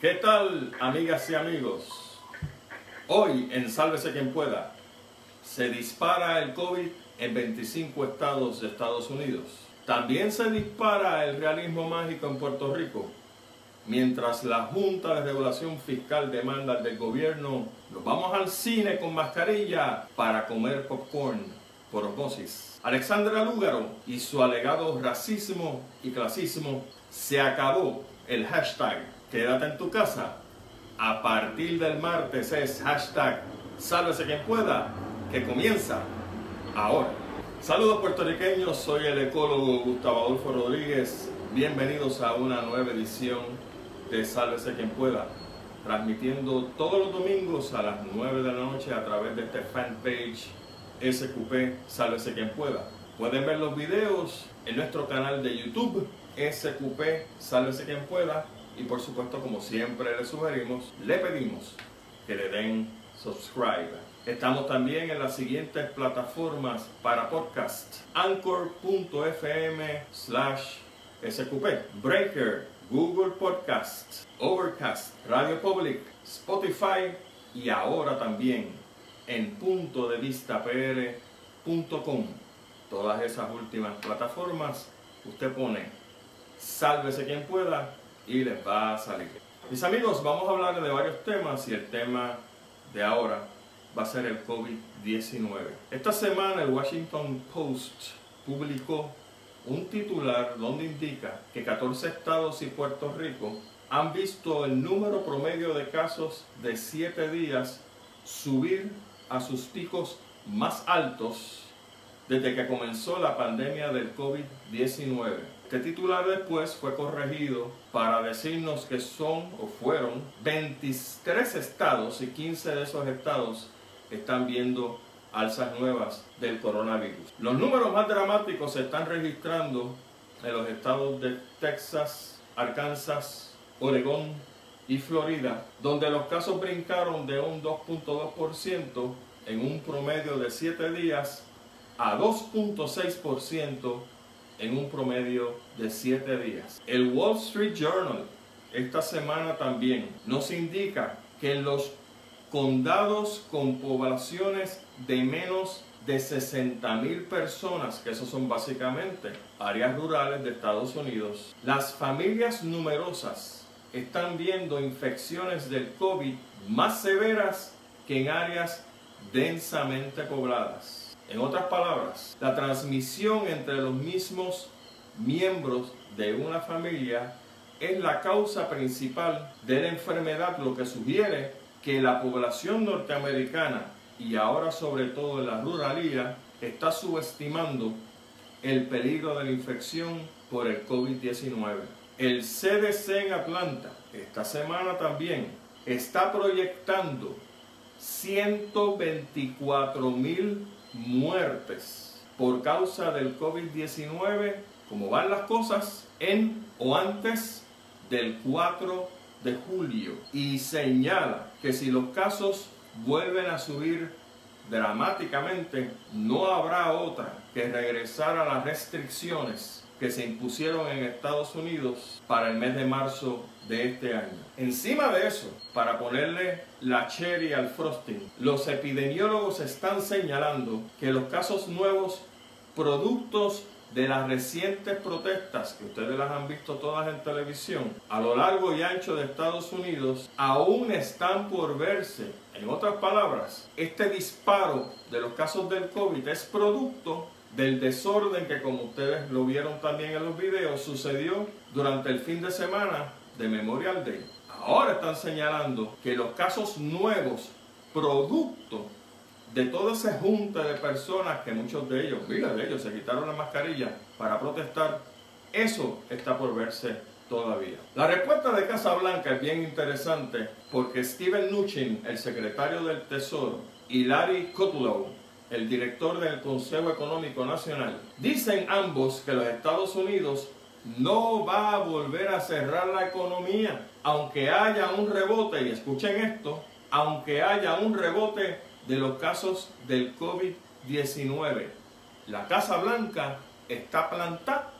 ¿Qué tal, amigas y amigos? Hoy en Sálvese quien pueda, se dispara el COVID en 25 estados de Estados Unidos. También se dispara el realismo mágico en Puerto Rico, mientras la Junta de Regulación Fiscal demanda del gobierno, nos vamos al cine con mascarilla para comer popcorn por osmosis. Alexandra Lúgaro y su alegado racismo y clasismo se acabó el hashtag quédate en tu casa. A partir del martes es hashtag sálvese quien pueda, que comienza ahora. Saludos puertorriqueños, soy el ecólogo Gustavo Adolfo Rodríguez. Bienvenidos a una nueva edición de Sálvese quien pueda, transmitiendo todos los domingos a las 9 de la noche a través de este fanpage SQP Sálvese quien pueda. Pueden ver los videos en nuestro canal de YouTube SQP Sálvese quien pueda y por supuesto como siempre le sugerimos, le pedimos que le den subscribe. Estamos también en las siguientes plataformas para podcast. Anchor.fm slash SQP, Breaker, Google Podcast, Overcast, Radio Public, Spotify y ahora también en punto de vista pr.com. Todas esas últimas plataformas, usted pone sálvese quien pueda y les va a salir. Mis amigos, vamos a hablar de varios temas y el tema de ahora va a ser el COVID-19. Esta semana el Washington Post publicó un titular donde indica que 14 estados y Puerto Rico han visto el número promedio de casos de 7 días subir a sus picos más altos desde que comenzó la pandemia del COVID-19. Este titular después fue corregido para decirnos que son o fueron 23 estados y 15 de esos estados están viendo alzas nuevas del coronavirus. Los números más dramáticos se están registrando en los estados de Texas, Arkansas, Oregón y Florida, donde los casos brincaron de un 2.2% en un promedio de 7 días a 2.6% en un promedio de 7 días. El Wall Street Journal esta semana también nos indica que en los condados con poblaciones de menos de 60 mil personas, que esos son básicamente áreas rurales de Estados Unidos, las familias numerosas están viendo infecciones del COVID más severas que en áreas densamente pobladas. En otras palabras, la transmisión entre los mismos miembros de una familia es la causa principal de la enfermedad, lo que sugiere que la población norteamericana y ahora sobre todo en la ruralía está subestimando el peligro de la infección por el COVID-19. El CDC en Atlanta esta semana también está proyectando 124 mil muertes por causa del COVID-19, como van las cosas, en o antes del 4 de julio. Y señala que si los casos vuelven a subir dramáticamente, no habrá otra que regresar a las restricciones que se impusieron en Estados Unidos para el mes de marzo de este año. Encima de eso, para ponerle la cherry al frosting, los epidemiólogos están señalando que los casos nuevos productos de las recientes protestas, que ustedes las han visto todas en televisión, a lo largo y ancho de Estados Unidos, aún están por verse. En otras palabras, este disparo de los casos del COVID es producto del desorden que como ustedes lo vieron también en los videos sucedió durante el fin de semana de Memorial Day. Ahora están señalando que los casos nuevos, producto de toda esa junta de personas que muchos de ellos, mira de ellos, se quitaron la mascarilla para protestar, eso está por verse todavía. La respuesta de Casa Blanca es bien interesante porque Steven Mnuchin, el secretario del Tesoro, y Larry Kudlow, el director del Consejo Económico Nacional, dicen ambos que los Estados Unidos no va a volver a cerrar la economía, aunque haya un rebote, y escuchen esto, aunque haya un rebote de los casos del COVID-19. La Casa Blanca está plantada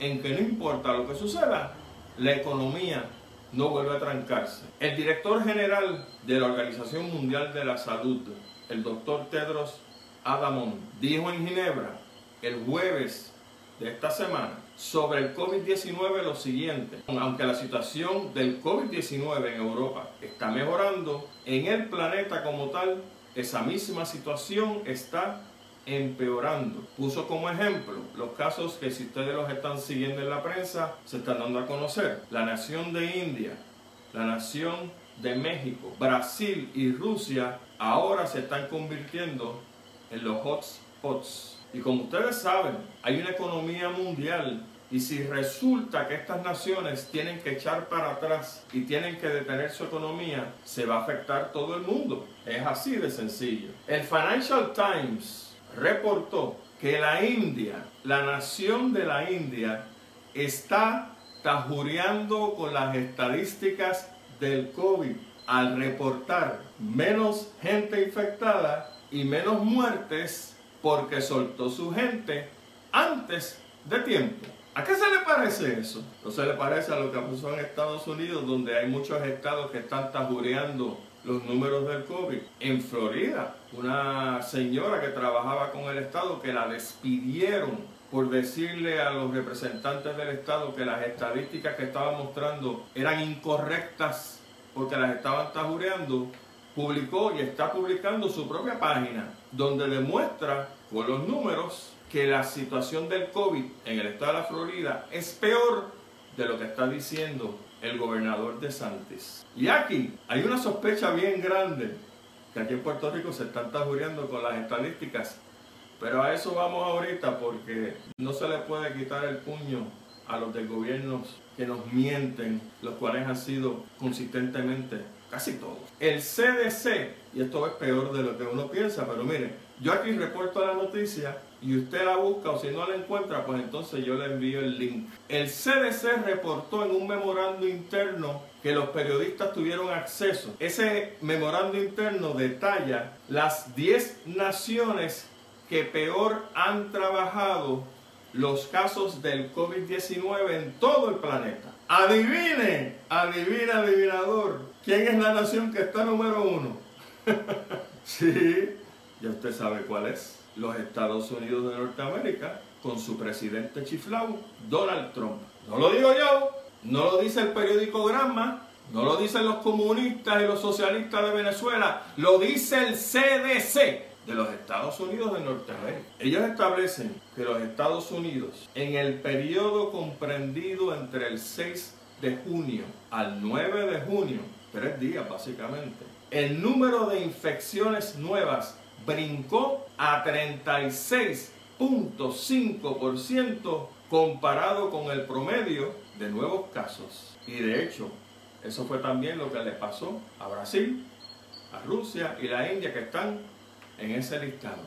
en que no importa lo que suceda, la economía no vuelve a trancarse. El director general de la Organización Mundial de la Salud, el doctor Tedros Adamon, dijo en Ginebra el jueves de esta semana sobre el COVID-19 lo siguiente. Aunque la situación del COVID-19 en Europa está mejorando, en el planeta como tal, esa misma situación está empeorando. Puso como ejemplo los casos que si ustedes los están siguiendo en la prensa, se están dando a conocer. La nación de India, la nación de México, Brasil y Rusia ahora se están convirtiendo en los hotspots y como ustedes saben, hay una economía mundial y si resulta que estas naciones tienen que echar para atrás y tienen que detener su economía, se va a afectar todo el mundo. Es así de sencillo. El Financial Times reportó que la India, la nación de la India, está tajureando con las estadísticas del COVID al reportar menos gente infectada y menos muertes porque soltó su gente antes de tiempo. ¿A qué se le parece eso? No se le parece a lo que pasó en Estados Unidos, donde hay muchos estados que están tabureando los números del COVID. En Florida, una señora que trabajaba con el estado que la despidieron por decirle a los representantes del estado que las estadísticas que estaba mostrando eran incorrectas porque las estaban tabureando, publicó y está publicando su propia página donde demuestra con los números que la situación del COVID en el estado de la Florida es peor de lo que está diciendo el gobernador de Santis. Y aquí hay una sospecha bien grande que aquí en Puerto Rico se están tajureando con las estadísticas, pero a eso vamos ahorita porque no se le puede quitar el puño a los del gobierno que nos mienten, los cuales han sido consistentemente casi todos. El CDC, y esto es peor de lo que uno piensa, pero miren, yo aquí reporto la noticia y usted la busca o si no la encuentra, pues entonces yo le envío el link. El CDC reportó en un memorando interno que los periodistas tuvieron acceso. Ese memorando interno detalla las 10 naciones que peor han trabajado los casos del COVID-19 en todo el planeta. Adivine, adivina, adivinador, ¿quién es la nación que está número uno? sí, ya usted sabe cuál es. Los Estados Unidos de Norteamérica, con su presidente chiflao, Donald Trump. No lo digo yo, no lo dice el periódico Granma, no lo dicen los comunistas y los socialistas de Venezuela, lo dice el CDC de los Estados Unidos de Norteamérica. Ellos establecen que los Estados Unidos, en el periodo comprendido entre el 6 de junio al 9 de junio, tres días básicamente, el número de infecciones nuevas brincó a 36.5% comparado con el promedio de nuevos casos. Y de hecho, eso fue también lo que le pasó a Brasil, a Rusia y la India que están en ese listado.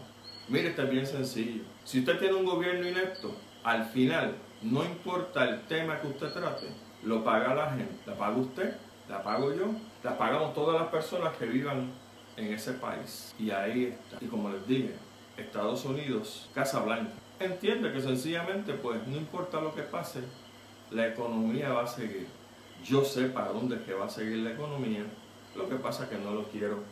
Mire, está bien sencillo. Si usted tiene un gobierno inepto, al final, no importa el tema que usted trate, lo paga la gente. La paga usted, la pago yo, la pagamos todas las personas que vivan en ese país. Y ahí está. Y como les dije, Estados Unidos, Casa Blanca, entiende que sencillamente, pues, no importa lo que pase, la economía va a seguir. Yo sé para dónde es que va a seguir la economía, lo que pasa es que no lo quiero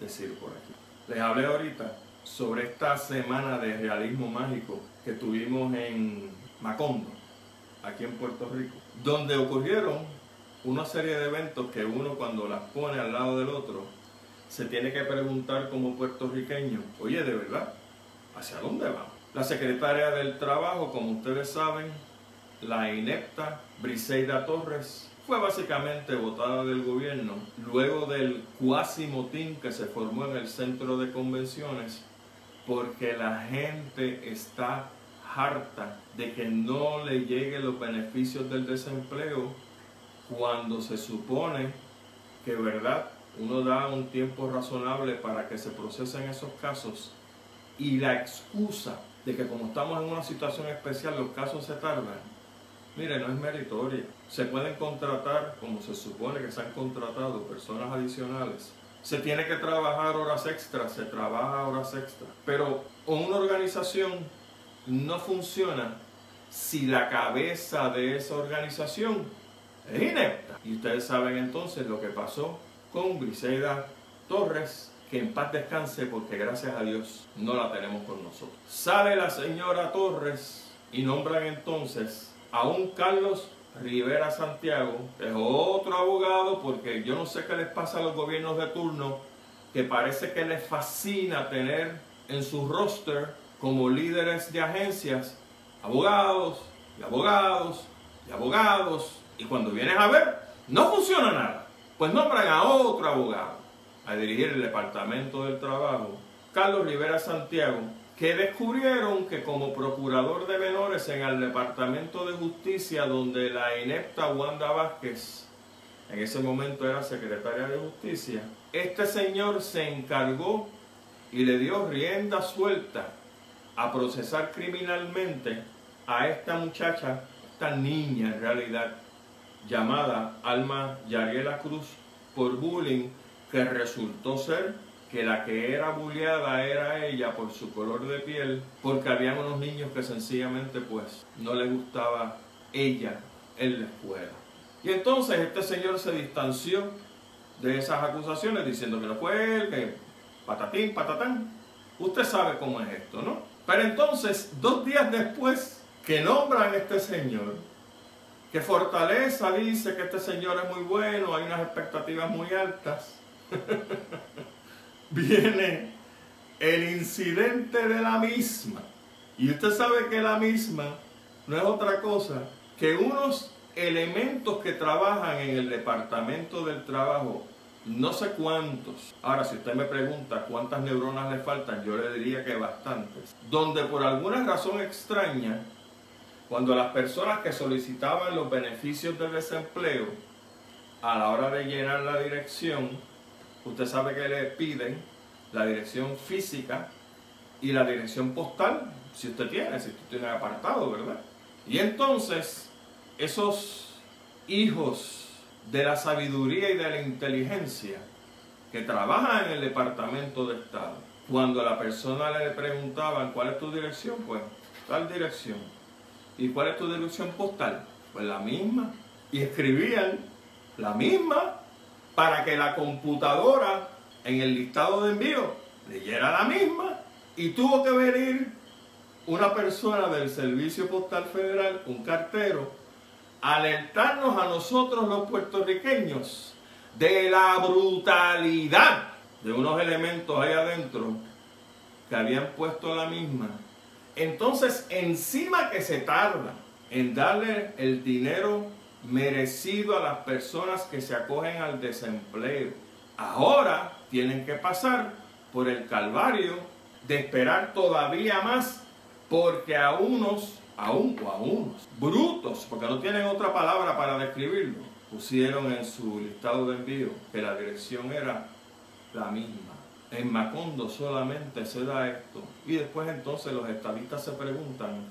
decir por aquí. Les hablé ahorita sobre esta semana de realismo mágico que tuvimos en Macondo, aquí en Puerto Rico, donde ocurrieron una serie de eventos que uno cuando las pone al lado del otro se tiene que preguntar como puertorriqueño, oye, de verdad, ¿hacia dónde vamos? La secretaria del Trabajo, como ustedes saben, la inepta Briseida Torres, fue básicamente votada del gobierno luego del cuasi motín que se formó en el centro de convenciones porque la gente está harta de que no le lleguen los beneficios del desempleo cuando se supone que verdad uno da un tiempo razonable para que se procesen esos casos y la excusa de que como estamos en una situación especial los casos se tardan Mire, no es meritoria. Se pueden contratar, como se supone que se han contratado, personas adicionales. Se tiene que trabajar horas extras, se trabaja horas extras. Pero una organización no funciona si la cabeza de esa organización es inepta. Y ustedes saben entonces lo que pasó con Briseida Torres, que en paz descanse porque gracias a Dios no la tenemos con nosotros. Sale la señora Torres y nombran entonces a un Carlos Rivera Santiago, es otro abogado, porque yo no sé qué les pasa a los gobiernos de turno, que parece que les fascina tener en su roster como líderes de agencias abogados y abogados y abogados, y cuando vienes a ver, no funciona nada. Pues nombran a otro abogado a dirigir el Departamento del Trabajo, Carlos Rivera Santiago, que descubrieron que como procurador de menores en el Departamento de Justicia, donde la inepta Wanda Vázquez en ese momento era secretaria de Justicia, este señor se encargó y le dio rienda suelta a procesar criminalmente a esta muchacha, esta niña en realidad, llamada Alma Yariela Cruz, por bullying que resultó ser que la que era bulleada era ella por su color de piel, porque habían unos niños que sencillamente pues no le gustaba ella en la escuela. Y entonces este señor se distanció de esas acusaciones diciendo que no fue él, que patatín, patatán. Usted sabe cómo es esto, ¿no? Pero entonces, dos días después que nombran a este señor, que Fortaleza dice que este señor es muy bueno, hay unas expectativas muy altas. viene el incidente de la misma. Y usted sabe que la misma no es otra cosa que unos elementos que trabajan en el departamento del trabajo, no sé cuántos. Ahora, si usted me pregunta cuántas neuronas le faltan, yo le diría que bastantes. Donde por alguna razón extraña, cuando las personas que solicitaban los beneficios del desempleo, a la hora de llenar la dirección, usted sabe que le piden la dirección física y la dirección postal, si usted tiene, si usted tiene apartado, ¿verdad? Y entonces, esos hijos de la sabiduría y de la inteligencia que trabajan en el Departamento de Estado, cuando a la persona le preguntaban cuál es tu dirección, pues tal dirección. ¿Y cuál es tu dirección postal? Pues la misma. Y escribían la misma para que la computadora en el listado de envío leyera la misma y tuvo que venir una persona del Servicio Postal Federal, un cartero, alertarnos a nosotros los puertorriqueños de la brutalidad de unos elementos ahí adentro que habían puesto la misma. Entonces, encima que se tarda en darle el dinero merecido a las personas que se acogen al desempleo. Ahora tienen que pasar por el calvario de esperar todavía más porque a unos, a, un, a unos, brutos, porque no tienen otra palabra para describirlo, pusieron en su listado de envío que la dirección era la misma. En Macondo solamente se da esto. Y después entonces los estadistas se preguntan,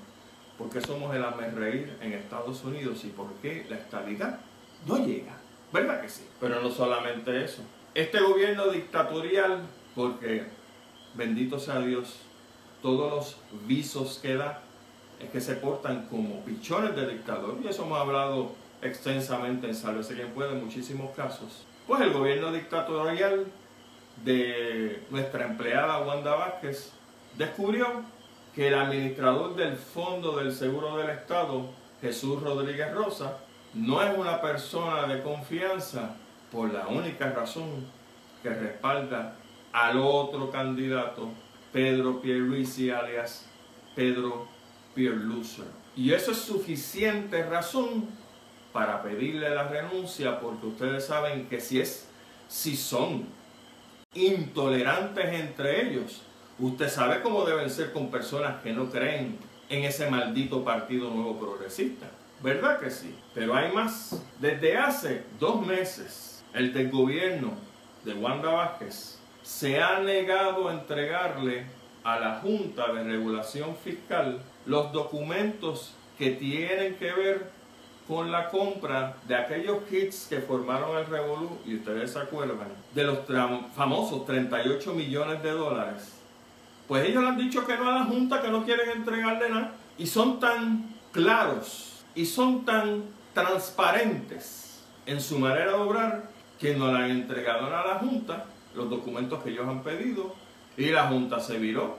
por qué somos el reír en Estados Unidos y por qué la estabilidad no llega. ¿Verdad que sí? Pero no solamente eso. Este gobierno dictatorial, porque bendito sea Dios, todos los visos que da es que se portan como pichones de dictador. Y eso hemos hablado extensamente en Sálvese quien puede en muchísimos casos. Pues el gobierno dictatorial de nuestra empleada Wanda Vázquez descubrió que el administrador del Fondo del Seguro del Estado, Jesús Rodríguez Rosa, no es una persona de confianza por la única razón que respalda al otro candidato, Pedro Pierluisi alias Pedro Pierlucer. Y eso es suficiente razón para pedirle la renuncia porque ustedes saben que si es si son intolerantes entre ellos, Usted sabe cómo deben ser con personas que no creen en ese maldito Partido Nuevo Progresista. ¿Verdad que sí? Pero hay más. Desde hace dos meses, el del gobierno de Wanda Vázquez se ha negado a entregarle a la Junta de Regulación Fiscal los documentos que tienen que ver con la compra de aquellos kits que formaron el Revolú, y ustedes se acuerdan, de los famosos 38 millones de dólares pues ellos le han dicho que no a la Junta, que no quieren entregarle nada. Y son tan claros y son tan transparentes en su manera de obrar que no le han entregado a la Junta los documentos que ellos han pedido y la Junta se viró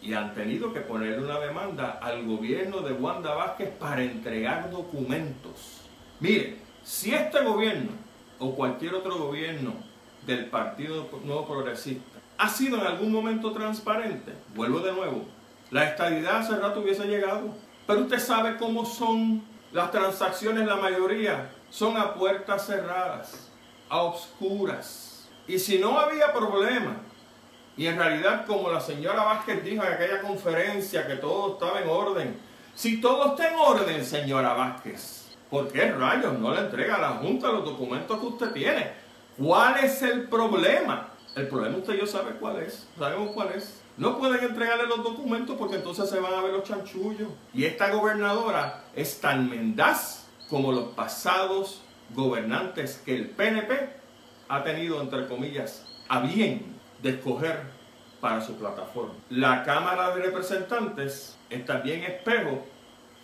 y han tenido que ponerle una demanda al gobierno de Wanda Vázquez para entregar documentos. Mire, si este gobierno o cualquier otro gobierno del Partido Nuevo Progresista ha sido en algún momento transparente, vuelvo de nuevo, la estabilidad hace rato hubiese llegado, pero usted sabe cómo son las transacciones, la mayoría son a puertas cerradas, a obscuras. Y si no había problema, y en realidad como la señora Vázquez dijo en aquella conferencia que todo estaba en orden, si todo está en orden, señora Vázquez, ¿por qué rayos no le entrega a la Junta los documentos que usted tiene? ¿Cuál es el problema? El problema usted y yo sabe cuál es, sabemos cuál es. No pueden entregarle los documentos porque entonces se van a ver los chanchullos. Y esta gobernadora es tan mendaz como los pasados gobernantes que el PNP ha tenido, entre comillas, a bien de escoger para su plataforma. La Cámara de Representantes es también espejo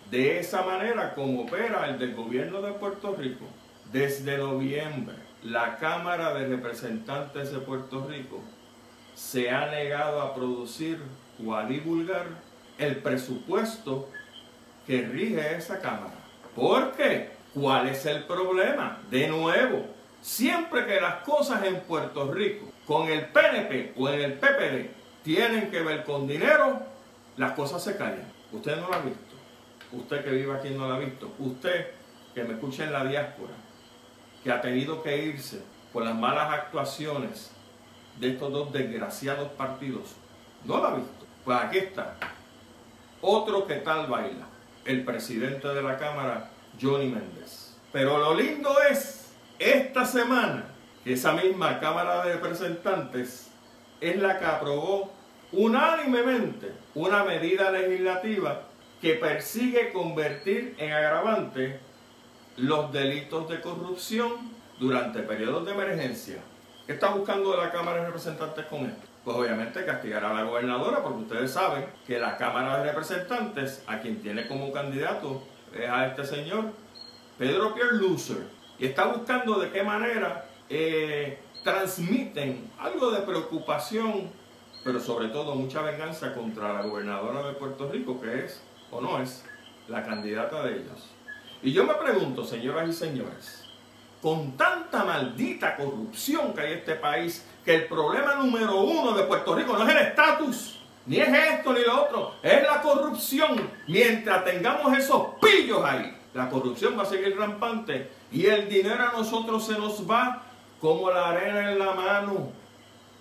de esa manera como opera el del gobierno de Puerto Rico. Desde noviembre, la Cámara de Representantes de Puerto Rico se ha negado a producir o a divulgar el presupuesto que rige esa Cámara. ¿Por qué? ¿Cuál es el problema? De nuevo, siempre que las cosas en Puerto Rico, con el PNP o en el PPD, tienen que ver con dinero, las cosas se callan. Usted no lo ha visto. Usted que vive aquí no lo ha visto. Usted que me escucha en la diáspora, que ha tenido que irse por las malas actuaciones de estos dos desgraciados partidos. ¿No lo ha visto? Pues aquí está. Otro que tal baila. El presidente de la Cámara, Johnny Méndez. Pero lo lindo es, esta semana, esa misma Cámara de Representantes es la que aprobó unánimemente una medida legislativa que persigue convertir en agravante los delitos de corrupción durante periodos de emergencia ¿Qué está buscando la Cámara de Representantes con esto? Pues obviamente castigar a la gobernadora, porque ustedes saben que la Cámara de Representantes, a quien tiene como candidato, es a este señor, Pedro Pierre Loser, y está buscando de qué manera eh, transmiten algo de preocupación, pero sobre todo mucha venganza contra la gobernadora de Puerto Rico, que es o no es la candidata de ellos. Y yo me pregunto, señoras y señores, con tanta maldita corrupción que hay en este país, que el problema número uno de Puerto Rico no es el estatus, ni es esto ni lo otro, es la corrupción. Mientras tengamos esos pillos ahí, la corrupción va a seguir rampante y el dinero a nosotros se nos va como la arena en la mano,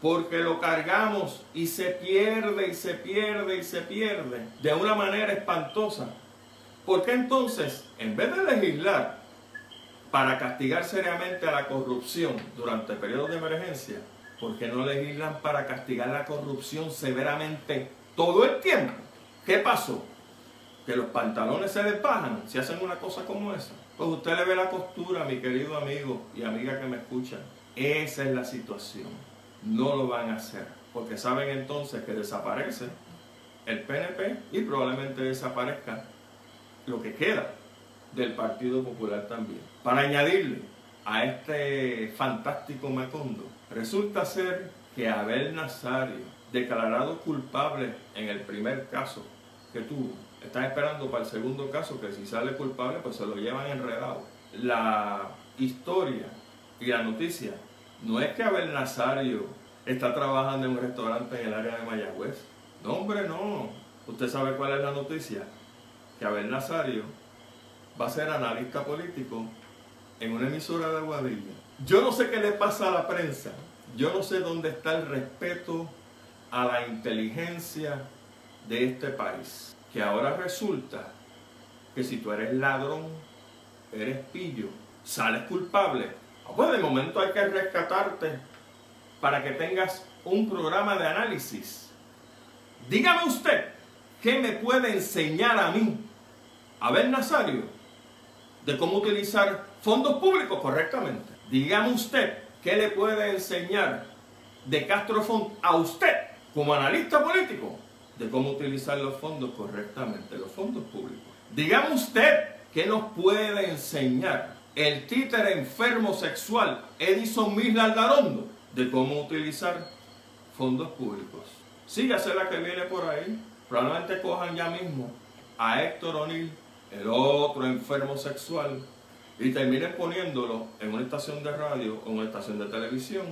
porque lo cargamos y se pierde y se pierde y se pierde de una manera espantosa. ¿Por qué entonces, en vez de legislar, para castigar seriamente a la corrupción durante periodos de emergencia, ¿por qué no legislan para castigar la corrupción severamente todo el tiempo? ¿Qué pasó? Que los pantalones se les bajan si hacen una cosa como esa. Pues usted le ve la costura, mi querido amigo y amiga que me escuchan. Esa es la situación. No lo van a hacer. Porque saben entonces que desaparece el PNP y probablemente desaparezca lo que queda del Partido Popular también. Para añadirle a este fantástico Macondo, resulta ser que Abel Nazario, declarado culpable en el primer caso que tuvo, está esperando para el segundo caso que si sale culpable pues se lo llevan enredado. La historia y la noticia no es que Abel Nazario está trabajando en un restaurante en el área de Mayagüez. No, hombre, no. Usted sabe cuál es la noticia. Que Abel Nazario va a ser analista político en una emisora de Aguadilla. Yo no sé qué le pasa a la prensa. Yo no sé dónde está el respeto a la inteligencia de este país. Que ahora resulta que si tú eres ladrón, eres pillo, sales culpable. Pues de momento hay que rescatarte para que tengas un programa de análisis. Dígame usted, ¿qué me puede enseñar a mí, a ver Nazario, de cómo utilizar fondos públicos correctamente. Dígame usted qué le puede enseñar de Castro Font a usted como analista político de cómo utilizar los fondos correctamente, los fondos públicos. Dígame usted qué nos puede enseñar el títere enfermo sexual Edison Misla Algarondo de cómo utilizar fondos públicos. Sígase la que viene por ahí. Probablemente cojan ya mismo a Héctor O'Neill, el otro enfermo sexual, y terminen poniéndolo en una estación de radio o en una estación de televisión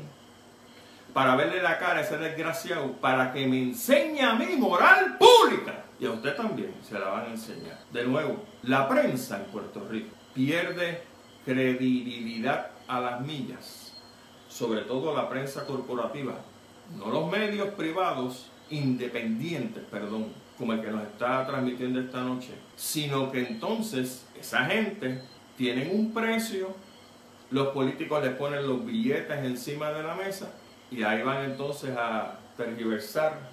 para verle la cara a ese desgraciado, para que me enseñe a mí moral pública. Y a usted también se la van a enseñar. De nuevo, la prensa en Puerto Rico pierde credibilidad a las millas, sobre todo la prensa corporativa, no los medios privados independientes, perdón, como el que nos está transmitiendo esta noche, sino que entonces esa gente tienen un precio, los políticos le ponen los billetes encima de la mesa y ahí van entonces a tergiversar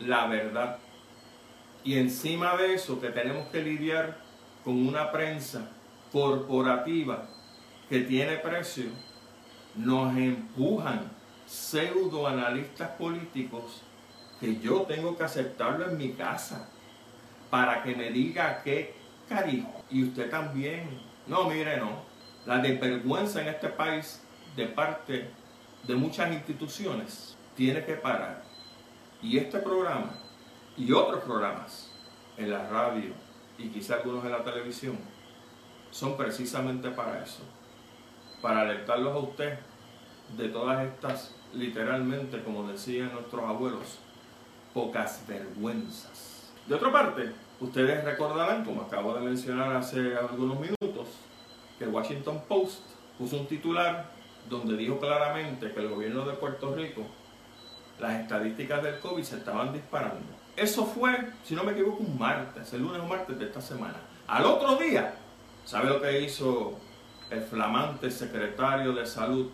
la verdad. Y encima de eso que tenemos que lidiar con una prensa corporativa que tiene precio, nos empujan pseudoanalistas políticos que yo tengo que aceptarlo en mi casa para que me diga qué cariño. Y usted también. No, mire, no. La desvergüenza en este país de parte de muchas instituciones tiene que parar. Y este programa y otros programas en la radio y quizá algunos en la televisión son precisamente para eso. Para alertarlos a usted de todas estas, literalmente, como decían nuestros abuelos, pocas vergüenzas. De otra parte, ustedes recordarán, como acabo de mencionar hace algunos minutos, que el Washington Post puso un titular donde dijo claramente que el gobierno de Puerto Rico, las estadísticas del COVID se estaban disparando. Eso fue, si no me equivoco, un martes, el lunes o martes de esta semana. Al otro día, ¿sabe lo que hizo el flamante secretario de salud,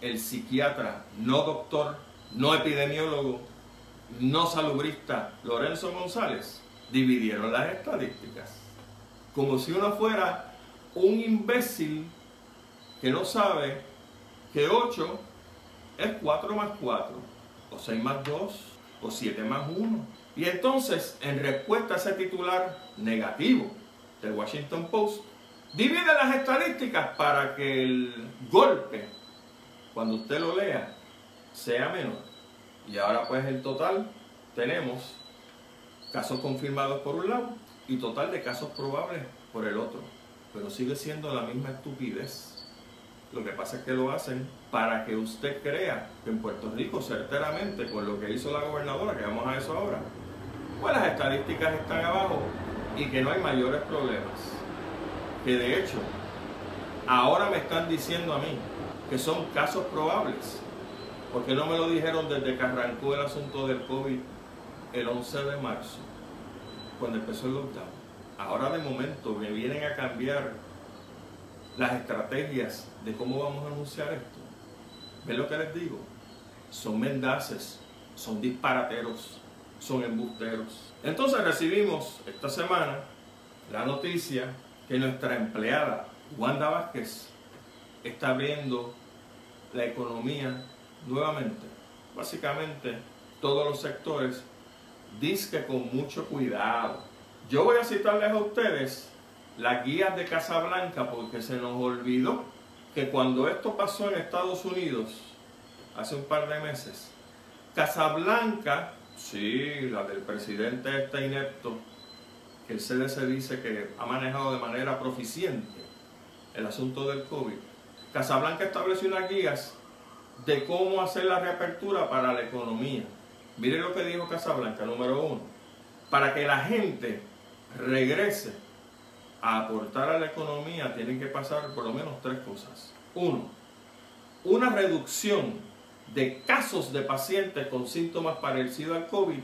el psiquiatra, no doctor, no epidemiólogo, no salubrista Lorenzo González? Dividieron las estadísticas. Como si uno fuera un imbécil que no sabe que 8 es 4 más 4, o 6 más 2, o 7 más 1. Y entonces, en respuesta a ese titular negativo del Washington Post, divide las estadísticas para que el golpe, cuando usted lo lea, sea menor. Y ahora pues el total tenemos casos confirmados por un lado y total de casos probables por el otro. Pero sigue siendo la misma estupidez lo que pasa es que lo hacen para que usted crea que en Puerto Rico, certeramente, con lo que hizo la gobernadora, que vamos a eso ahora, pues las estadísticas están abajo y que no hay mayores problemas. Que de hecho, ahora me están diciendo a mí que son casos probables. porque no me lo dijeron desde que arrancó el asunto del COVID el 11 de marzo, cuando empezó el lockdown? Ahora de momento me vienen a cambiar las estrategias de cómo vamos a anunciar esto. ¿Ven lo que les digo? Son mendaces, son disparateros, son embusteros. Entonces recibimos esta semana la noticia que nuestra empleada Wanda Vázquez está abriendo la economía nuevamente. Básicamente todos los sectores, dice con mucho cuidado. Yo voy a citarles a ustedes las guías de Casablanca porque se nos olvidó que cuando esto pasó en Estados Unidos, hace un par de meses, Casablanca, sí, la del presidente este inepto, el CDC dice que ha manejado de manera proficiente el asunto del COVID, Casablanca estableció unas guías de cómo hacer la reapertura para la economía. Mire lo que dijo Casablanca, número uno, para que la gente regrese a aportar a la economía tienen que pasar por lo menos tres cosas. Uno, una reducción de casos de pacientes con síntomas parecidos al COVID,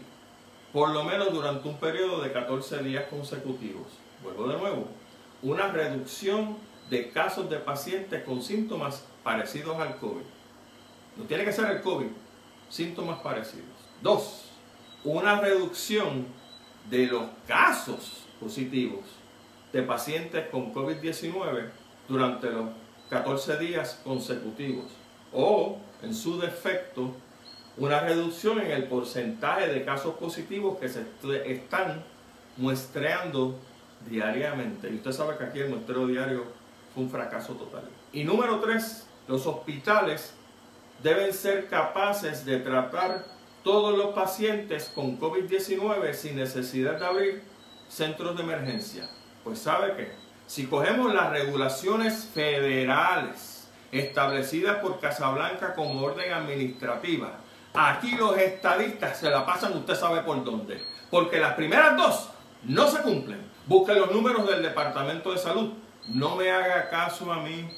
por lo menos durante un periodo de 14 días consecutivos. Vuelvo de nuevo, una reducción de casos de pacientes con síntomas parecidos al COVID. No tiene que ser el COVID, síntomas parecidos. Dos, una reducción de los casos positivos de pacientes con COVID-19 durante los 14 días consecutivos o, en su defecto, una reducción en el porcentaje de casos positivos que se están muestreando diariamente. Y usted sabe que aquí el muestreo diario fue un fracaso total. Y número tres, los hospitales deben ser capaces de tratar todos los pacientes con COVID-19 sin necesidad de abrir centros de emergencia. Pues sabe que si cogemos las regulaciones federales establecidas por Casablanca como orden administrativa, aquí los estadistas se la pasan usted sabe por dónde. Porque las primeras dos no se cumplen. Busque los números del Departamento de Salud. No me haga caso a mí.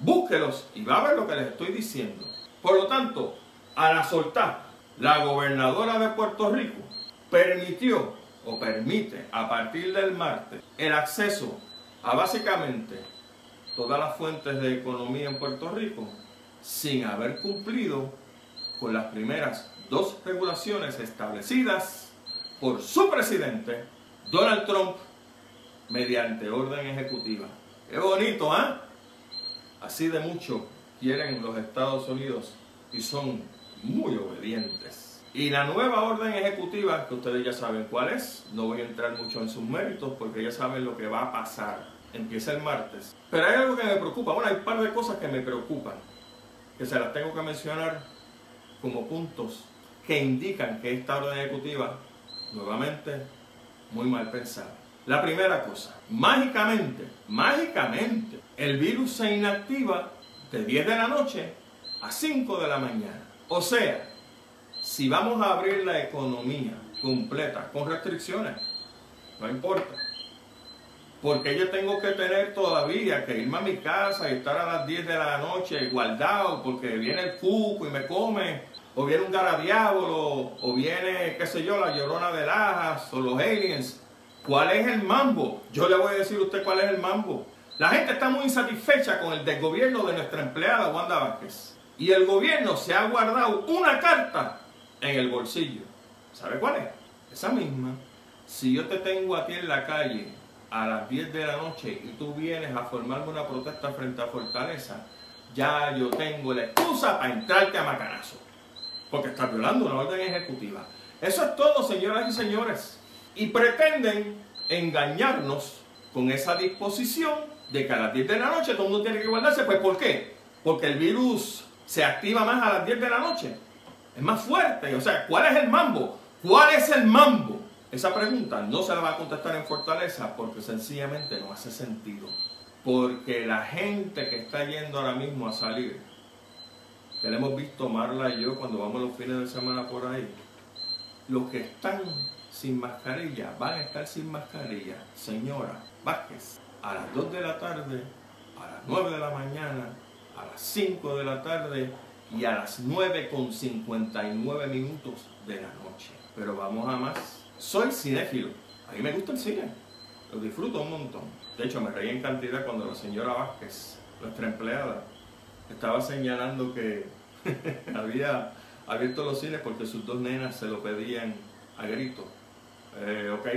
Búsquelos y va a ver lo que les estoy diciendo. Por lo tanto, a la soltar, la gobernadora de Puerto Rico permitió o permite a partir del martes el acceso a básicamente todas las fuentes de economía en Puerto Rico sin haber cumplido con las primeras dos regulaciones establecidas por su presidente, Donald Trump, mediante orden ejecutiva. Qué bonito, ¿ah? Así de mucho quieren los Estados Unidos y son muy obedientes. Y la nueva orden ejecutiva, que ustedes ya saben cuál es, no voy a entrar mucho en sus méritos porque ya saben lo que va a pasar. Empieza el martes. Pero hay algo que me preocupa. Bueno, hay un par de cosas que me preocupan, que se las tengo que mencionar como puntos que indican que esta orden ejecutiva, nuevamente, muy mal pensada. La primera cosa, mágicamente, mágicamente, el virus se inactiva de 10 de la noche a 5 de la mañana. O sea, si vamos a abrir la economía completa con restricciones, no importa. Porque yo tengo que tener todavía que irme a mi casa y estar a las 10 de la noche guardado porque viene el cuco y me come, o viene un garadiablo, o viene, qué sé yo, la llorona de Lajas, o los aliens. ¿Cuál es el mambo? Yo le voy a decir a usted cuál es el mambo. La gente está muy insatisfecha con el desgobierno de nuestra empleada Wanda Vázquez. Y el gobierno se ha guardado una carta en el bolsillo. ¿Sabe cuál es? Esa misma. Si yo te tengo a ti en la calle a las 10 de la noche y tú vienes a formarme una protesta frente a Fortaleza, ya yo tengo la excusa para entrarte a macanazo. Porque estás violando una orden ejecutiva. Eso es todo, señoras y señores. Y pretenden engañarnos con esa disposición de que a las 10 de la noche todo el mundo tiene que guardarse. Pues ¿por qué? Porque el virus se activa más a las 10 de la noche. Es más fuerte. O sea, ¿cuál es el mambo? ¿Cuál es el mambo? Esa pregunta no se la va a contestar en Fortaleza porque sencillamente no hace sentido. Porque la gente que está yendo ahora mismo a salir, que le hemos visto Marla y yo cuando vamos los fines de semana por ahí, los que están sin mascarilla van a estar sin mascarilla. Señora Vázquez, a las 2 de la tarde, a las 9 de la mañana, a las 5 de la tarde y a las 9 con 59 minutos de la noche. Pero vamos a más. Soy cinéfilo. A mí me gusta el cine. Lo disfruto un montón. De hecho, me reí en cantidad cuando la señora Vázquez, nuestra empleada, estaba señalando que había abierto los cines porque sus dos nenas se lo pedían a grito. Eh, ok,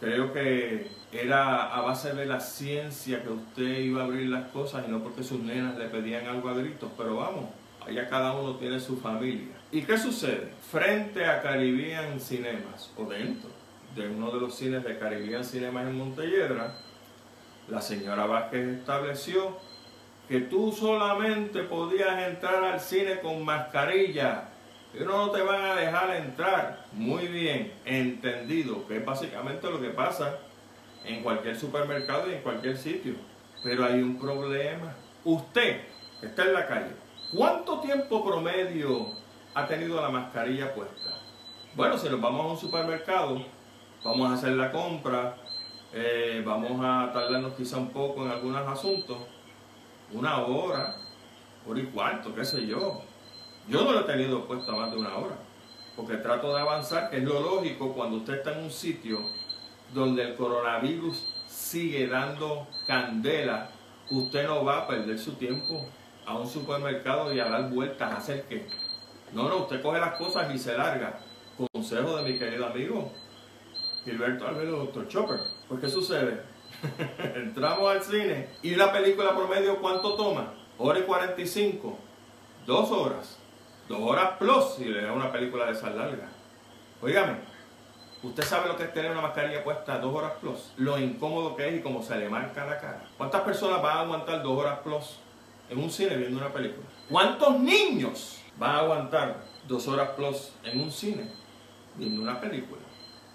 creo que era a base de la ciencia que usted iba a abrir las cosas y no porque sus nenas le pedían algo a gritos, pero vamos, allá cada uno tiene su familia. ¿Y qué sucede? Frente a Caribbean Cinemas, o dentro de uno de los cines de Caribbean Cinemas en Montelledra, la señora Vázquez estableció que tú solamente podías entrar al cine con mascarilla y no te van a dejar entrar. Muy bien, entendido, que es básicamente lo que pasa en cualquier supermercado y en cualquier sitio. Pero hay un problema. Usted, está en la calle, ¿cuánto tiempo promedio ha tenido la mascarilla puesta? Bueno, si nos vamos a un supermercado, vamos a hacer la compra, eh, vamos a tardarnos quizá un poco en algunos asuntos, una hora, hora y cuarto, qué sé yo. Yo no lo he tenido puesto más de una hora, porque trato de avanzar, que es lo lógico cuando usted está en un sitio donde el coronavirus sigue dando candela, usted no va a perder su tiempo a un supermercado y a dar vueltas, a hacer qué. No, no, usted coge las cosas y se larga. Consejo de mi querido amigo Gilberto Alberto, Dr. Chopper. Pues, ¿qué sucede? Entramos al cine y una película promedio, ¿cuánto toma? Hora y 45. Dos horas. Dos horas plus si le da una película de esa larga. Óigame, Usted sabe lo que es tener una mascarilla puesta dos horas plus, lo incómodo que es y cómo se le marca la cara. ¿Cuántas personas van a aguantar dos horas plus en un cine viendo una película? ¿Cuántos niños van a aguantar dos horas plus en un cine viendo una película?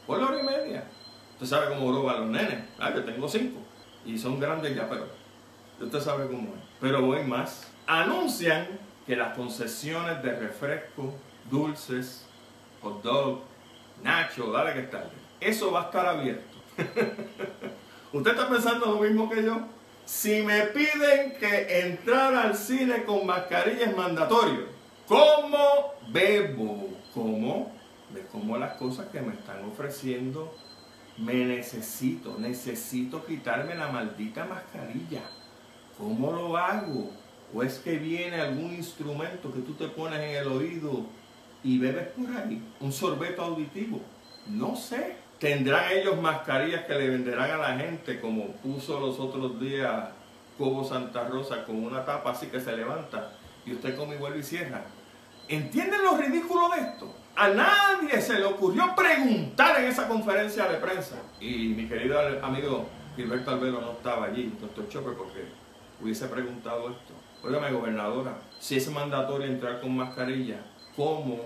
Por hora y media. Usted sabe cómo roban los nenes. Ah, yo tengo cinco. Y son grandes ya, pero usted sabe cómo es. Pero voy más. Anuncian que las concesiones de refresco, dulces, hot dog, nacho, dale que tarde. Eso va a estar abierto. ¿Usted está pensando lo mismo que yo? Si me piden que entrar al cine con mascarilla es mandatorio, ¿cómo bebo? ¿Cómo? ¿Ves cómo las cosas que me están ofreciendo me necesito, necesito quitarme la maldita mascarilla. ¿Cómo lo hago? ¿O es que viene algún instrumento que tú te pones en el oído y bebes por ahí? ¿Un sorbeto auditivo? No sé. ¿Tendrán ellos mascarillas que le venderán a la gente como puso los otros días Cobo Santa Rosa con una tapa así que se levanta y usted come y vuelve y cierra? ¿Entienden lo ridículo de esto? A nadie se le ocurrió preguntar en esa conferencia de prensa. Y mi querido amigo Gilberto Albero no estaba allí, doctor Chopper, porque hubiese preguntado esto. Óigame, gobernadora, si es mandatorio entrar con mascarilla, ¿cómo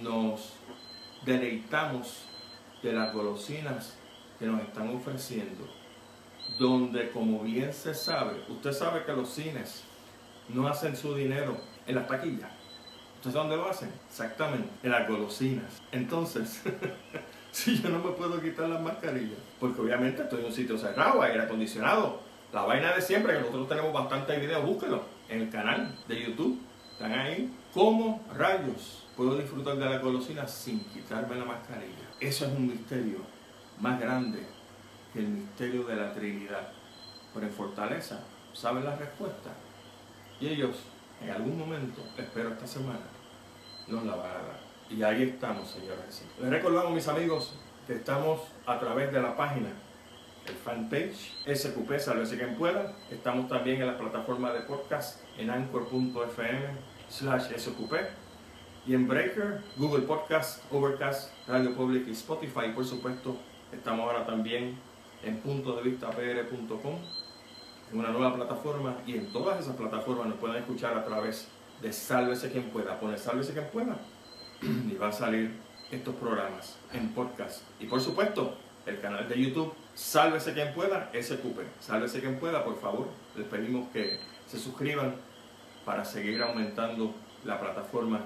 nos deleitamos de las golosinas que nos están ofreciendo? Donde, como bien se sabe, usted sabe que los cines no hacen su dinero en las taquillas ¿Ustedes dónde lo hacen? Exactamente, en las golosinas. Entonces, si yo no me puedo quitar las mascarillas, porque obviamente estoy en un sitio cerrado, aire acondicionado, la vaina de siempre, que nosotros tenemos bastantes videos, búsquenlo en el canal de YouTube. Están ahí. ¿Cómo rayos puedo disfrutar de las golosinas sin quitarme la mascarilla? Eso es un misterio más grande que el misterio de la Trinidad. Pero en Fortaleza, ¿saben la respuesta? Y ellos en algún momento, espero esta semana, nos la van a dar. Y ahí estamos, señores. Les recordamos, mis amigos, que estamos a través de la página, el fanpage, SQP, Sálvese quien pueda. Estamos también en la plataforma de podcast en anchor.fm slash SQP. Y en Breaker, Google Podcast, Overcast, Radio Public y Spotify. Por supuesto, estamos ahora también en punto de vista pr.com en una nueva plataforma y en todas esas plataformas nos pueden escuchar a través de Sálvese quien pueda. Pone Sálvese quien pueda y va a salir estos programas en podcast. Y por supuesto, el canal de YouTube Sálvese quien pueda, SQP. Sálvese quien pueda, por favor. Les pedimos que se suscriban para seguir aumentando la plataforma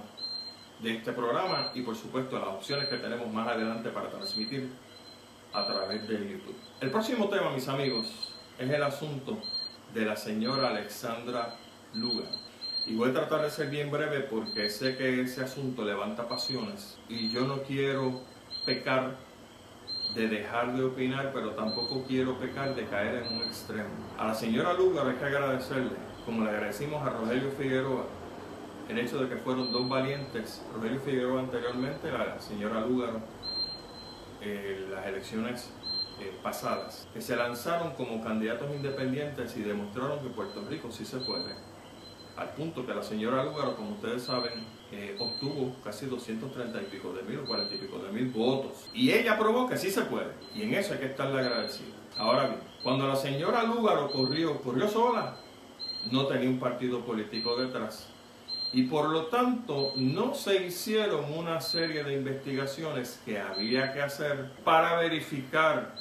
de este programa y por supuesto las opciones que tenemos más adelante para transmitir a través de YouTube. El próximo tema, mis amigos, es el asunto de la señora Alexandra Lugar. Y voy a tratar de ser bien breve porque sé que ese asunto levanta pasiones y yo no quiero pecar de dejar de opinar, pero tampoco quiero pecar de caer en un extremo. A la señora Lugar hay que agradecerle, como le agradecimos a Rogelio Figueroa, el hecho de que fueron dos valientes, Rogelio Figueroa anteriormente, la señora Lugar, eh, las elecciones eh, pasadas, que se lanzaron como candidatos independientes y demostraron que Puerto Rico sí se puede. Al punto que la señora Lugaro, como ustedes saben, eh, obtuvo casi 230 y pico de mil o 40 y pico de mil votos. Y ella probó que sí se puede. Y en eso hay que estarle agradecido. Ahora bien, cuando la señora Lugaro corrió, corrió sola, no tenía un partido político detrás y por lo tanto no se hicieron una serie de investigaciones que había que hacer para verificar,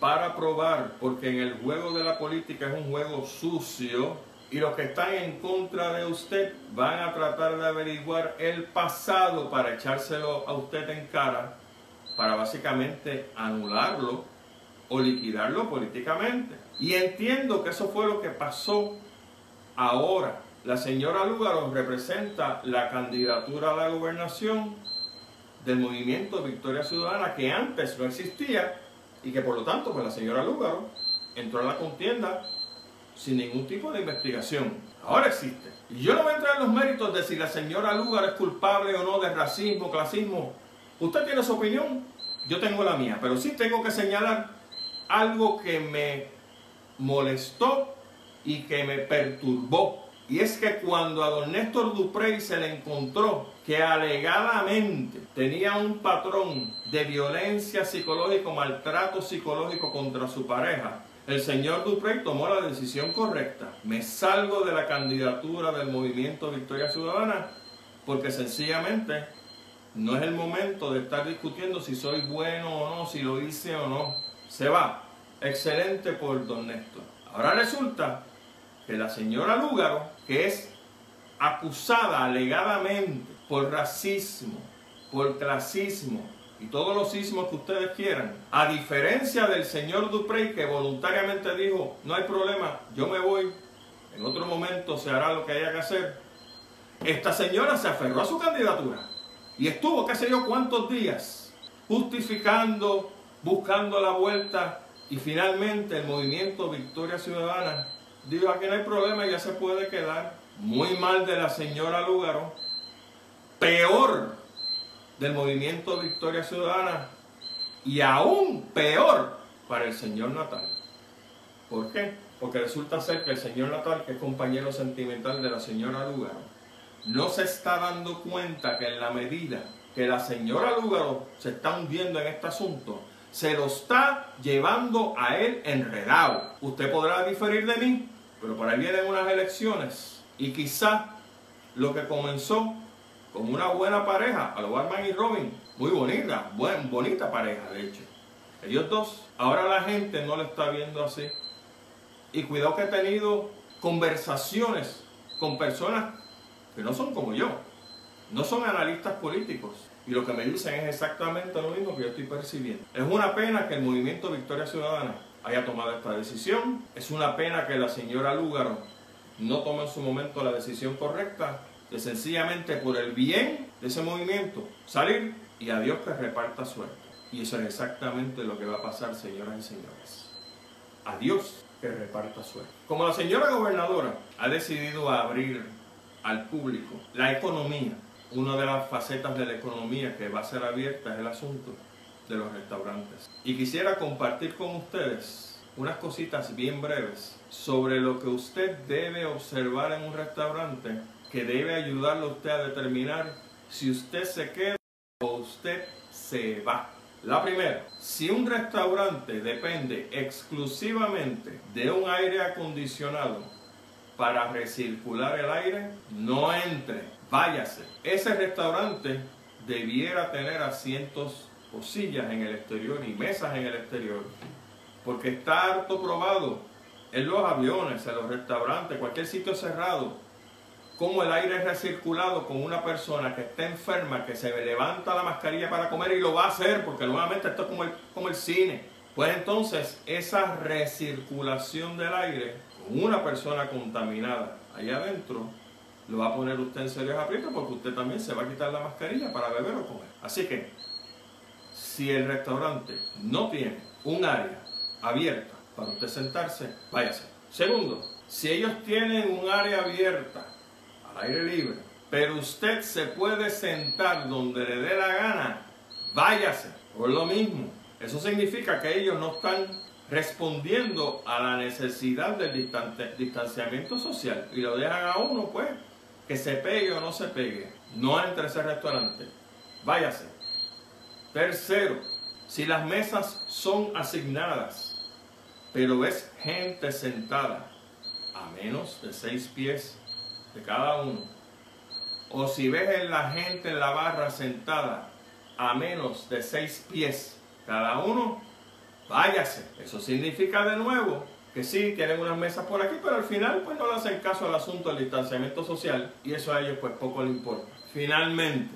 para probar, porque en el juego de la política es un juego sucio y los que están en contra de usted van a tratar de averiguar el pasado para echárselo a usted en cara, para básicamente anularlo o liquidarlo políticamente. Y entiendo que eso fue lo que pasó ahora la señora Lúgaro representa la candidatura a la gobernación del movimiento Victoria Ciudadana que antes no existía y que por lo tanto pues la señora Lúgaro entró a la contienda sin ningún tipo de investigación. Ahora existe. Y yo no voy a entrar en los méritos de si la señora Lúgaro es culpable o no de racismo, clasismo. Usted tiene su opinión, yo tengo la mía, pero sí tengo que señalar algo que me molestó y que me perturbó Y es que cuando a don Néstor Duprey se le encontró que alegadamente tenía un patrón de violencia psicológica, maltrato psicológico contra su pareja, el señor Duprey tomó la decisión correcta. Me salgo de la candidatura del movimiento Victoria Ciudadana porque sencillamente no es el momento de estar discutiendo si soy bueno o no, si lo hice o no. Se va. Excelente por don Néstor. Ahora resulta que la señora Lúgaro, que es acusada alegadamente por racismo, por clasismo y todos los sismos que ustedes quieran, a diferencia del señor Duprey que voluntariamente dijo, no hay problema, yo me voy, en otro momento se hará lo que haya que hacer, esta señora se aferró a su candidatura y estuvo, qué sé yo, cuántos días justificando, buscando la vuelta y finalmente el movimiento Victoria Ciudadana dijo, aquí no hay problema, ya se puede quedar. Muy mal de la señora Lugaro, peor del movimiento Victoria Ciudadana y aún peor para el señor Natal. ¿Por qué? Porque resulta ser que el señor Natal, que es compañero sentimental de la señora Lugaro, no se está dando cuenta que en la medida que la señora Lugaro se está hundiendo en este asunto, se lo está llevando a él enredado. Usted podrá diferir de mí, pero por ahí vienen unas elecciones y quizá lo que comenzó como una buena pareja, a los Batman y Robin, muy bonita, buen, bonita pareja de hecho. Ellos dos, ahora la gente no lo está viendo así. Y cuidado que he tenido conversaciones con personas que no son como yo, no son analistas políticos. Y lo que me dicen es exactamente lo mismo que yo estoy percibiendo. Es una pena que el movimiento Victoria Ciudadana haya tomado esta decisión. Es una pena que la señora Lúgaro no tome en su momento la decisión correcta de sencillamente por el bien de ese movimiento salir y a Dios que reparta suerte. Y eso es exactamente lo que va a pasar, señoras y señores. A Dios que reparta suerte. Como la señora gobernadora ha decidido abrir al público la economía, una de las facetas de la economía que va a ser abierta es el asunto de los restaurantes. Y quisiera compartir con ustedes unas cositas bien breves sobre lo que usted debe observar en un restaurante que debe ayudarle a usted a determinar si usted se queda o usted se va. La primera, si un restaurante depende exclusivamente de un aire acondicionado para recircular el aire, no entre, váyase. Ese restaurante debiera tener asientos sillas en el exterior y mesas en el exterior, porque está harto probado en los aviones, en los restaurantes, cualquier sitio cerrado, cómo el aire es recirculado con una persona que está enferma, que se levanta la mascarilla para comer y lo va a hacer, porque nuevamente esto es como el, como el cine. Pues entonces esa recirculación del aire con una persona contaminada allá adentro, lo va a poner usted en serios aprietos porque usted también se va a quitar la mascarilla para beber o comer. Así que, si el restaurante no tiene un área abierta para usted sentarse, váyase. Segundo, si ellos tienen un área abierta aire libre, pero usted se puede sentar donde le dé la gana, váyase, por lo mismo. Eso significa que ellos no están respondiendo a la necesidad del distanciamiento social y lo dejan a uno, pues, que se pegue o no se pegue. No entre ese restaurante. Váyase. Tercero, si las mesas son asignadas, pero es gente sentada a menos de seis pies de cada uno. O si ves la gente en la barra sentada a menos de seis pies cada uno, váyase. Eso significa de nuevo que sí, tienen unas mesas por aquí, pero al final pues no le hacen caso al asunto del distanciamiento social y eso a ellos pues poco le importa. Finalmente,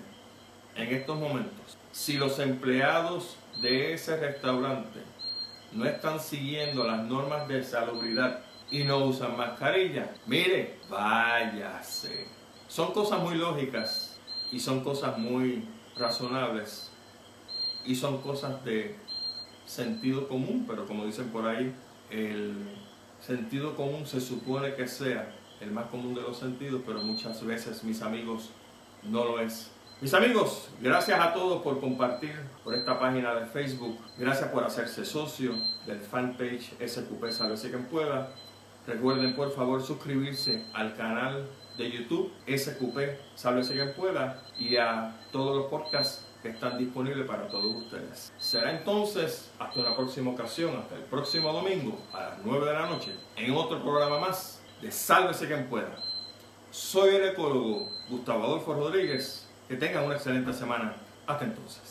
en estos momentos, si los empleados de ese restaurante no están siguiendo las normas de salubridad y no usan mascarilla. Mire, váyase. Son cosas muy lógicas y son cosas muy razonables y son cosas de sentido común, pero como dicen por ahí, el sentido común se supone que sea el más común de los sentidos, pero muchas veces, mis amigos, no lo es. Mis amigos, gracias a todos por compartir por esta página de Facebook. Gracias por hacerse socio del fanpage SQP Salve quien pueda. Recuerden por favor suscribirse al canal de YouTube SQP, Sálvese quien pueda, y a todos los podcasts que están disponibles para todos ustedes. Será entonces hasta una próxima ocasión, hasta el próximo domingo a las 9 de la noche, en otro programa más de Sálvese quien pueda. Soy el ecólogo Gustavo Adolfo Rodríguez. Que tengan una excelente semana. Hasta entonces.